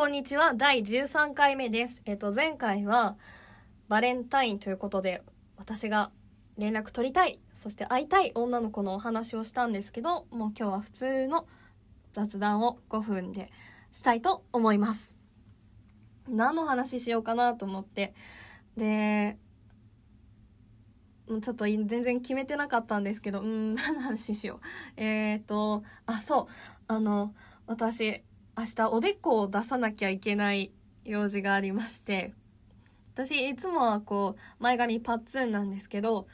こんにちは。第13回目です。えっ、と、前回はバレンタインということで、私が連絡取りたい、そして会いたい女の子のお話をしたんですけど、もう今日は普通の雑談を5分でしたいと思います。何の話しようかなと思って、で、もうちょっと全然決めてなかったんですけど、うん、何の話しよう。えっ、と、あ、そう、あの、私、明日おでこを出さなきゃいけない用事がありまして、私いつもはこう、前髪パッツンなんですけど、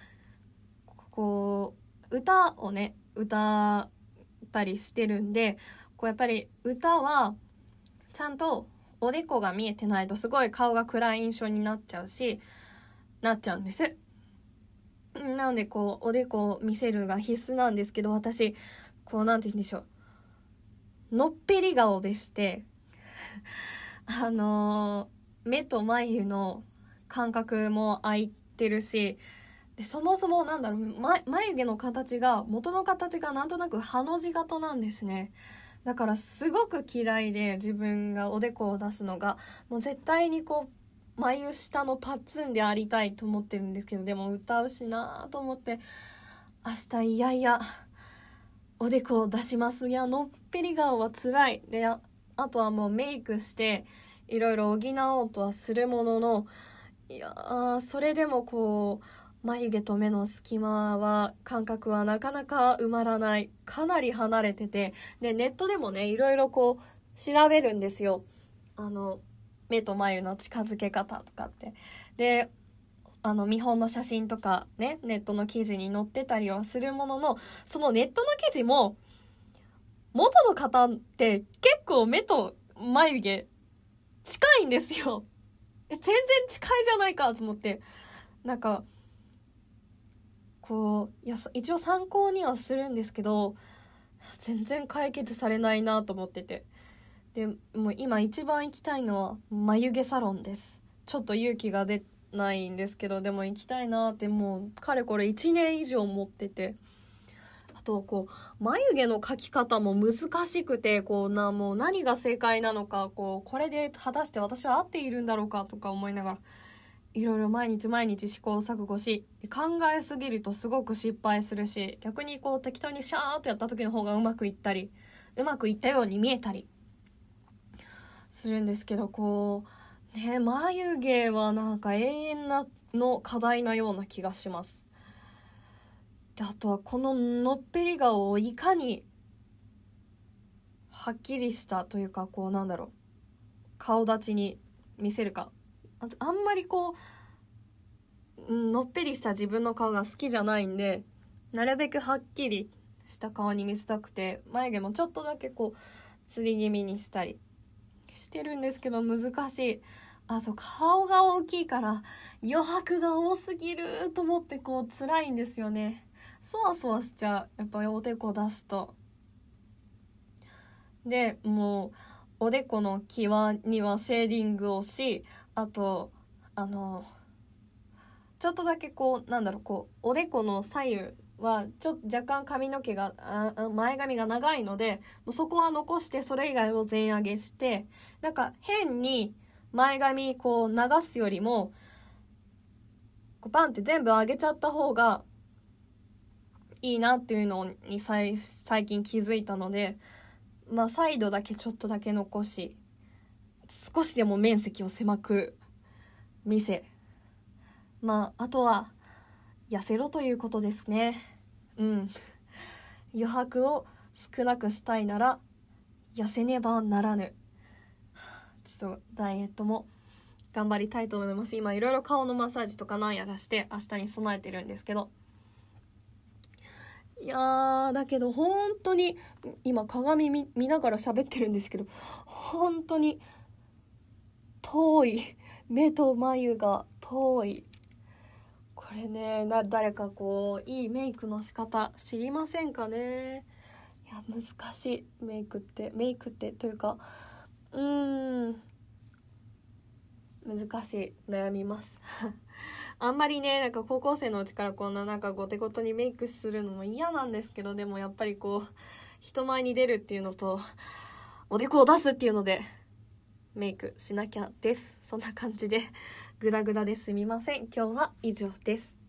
こう、歌をね、歌ったりしてるんで、こうやっぱり歌は、ちゃんとおでこが見えてないとすごい顔が暗い印象になっちゃうし、なっちゃうんです。なのでこう、おでこを見せるが必須なんですけど、私、こう、なんて言うんでしょう。のっぺり顔でして、あのー目と眉の感覚も空いてるし、でそもそもなんだろう、ま、眉毛の形が、元の形がなんとなくハの字型なんですね。だからすごく嫌いで自分がおでこを出すのが、もう絶対にこう、眉下のパッツンでありたいと思ってるんですけど、でも歌うしなと思って、明日いやいや、おでこを出します。いや、のっぺり顔は辛い。で、ああとはもうメイクして、いろいろ補おうとはするものの、いや、それでもこう、眉毛と目の隙間は、感覚はなかなか埋まらない。かなり離れてて、で、ネットでもね、いろいろこう、調べるんですよ。あの、目と眉の近づけ方とかって。で、あの、見本の写真とかね、ネットの記事に載ってたりはするものの、そのネットの記事も、元の方って結構目と眉毛近いんですよ。全然近いじゃないかと思って。なんか、こう、いや、一応参考にはするんですけど、全然解決されないなと思ってて。で、もう今一番行きたいのは眉毛サロンです。ちょっと勇気が出ないんですけど、でも行きたいなってもう、かれこれ1年以上持ってて。あと、こう、眉毛の描き方も難しくて、こうな、もう何が正解なのか、こう、これで果たして私は合っているんだろうかとか思いながら、いろいろ毎日毎日試行錯誤し、考えすぎるとすごく失敗するし、逆にこう適当にシャーっとやった時の方がうまくいったり、うまくいったように見えたり、するんですけど、こう、ね、眉毛はなんか永遠なの課題なような気がします。で、あとはこののっぺり顔をいかに、はっきりしたというか、こうなんだろう、顔立ちに見せるか。あと、あんまりこう、のっぺりした自分の顔が好きじゃないんで、なるべくはっきりした顔に見せたくて、眉毛もちょっとだけこう、つり気味にしたりしてるんですけど難しい。あと顔が大きいから余白が多すぎると思ってこう辛いんですよね。そわそわしちゃう。やっぱりおでこ出すと。で、もうおでこの際にはシェーディングをし、あと、あの、ちょっとだけこう、なんだろう、こう、おでこの左右は、ちょ若干髪の毛が、前髪が長いので、そこは残して、それ以外を全上げして、なんか変に前髪こう流すよりも、こうバンって全部上げちゃった方がいいなっていうのに最近気づいたので、まあサイドだけちょっとだけ残し、少しでも面積を狭く見せ、まああとは痩せろということですね。うん。余白を少なくしたいなら痩せねばならぬ。ちょっとダイエットも頑張りたいと思います。今いろいろ顔のマッサージとかなんやらして明日に備えてるんですけど。いやー、だけど本当に今鏡見見ながら喋ってるんですけど、本当に遠い。目と眉が遠い。これね、な、誰かこう、いいメイクの仕方知りませんかね？いや、難しい。メイクって、メイクって、というか、うーん、難しい。悩みます。あんまりね、なんか高校生のうちからこんななんかゴテゴテにメイクするのも嫌なんですけど、でもやっぱりこう、人前に出るっていうのと、おでこを出すっていうので、メイクしなきゃですそんな感じでグダグダですみません今日は以上です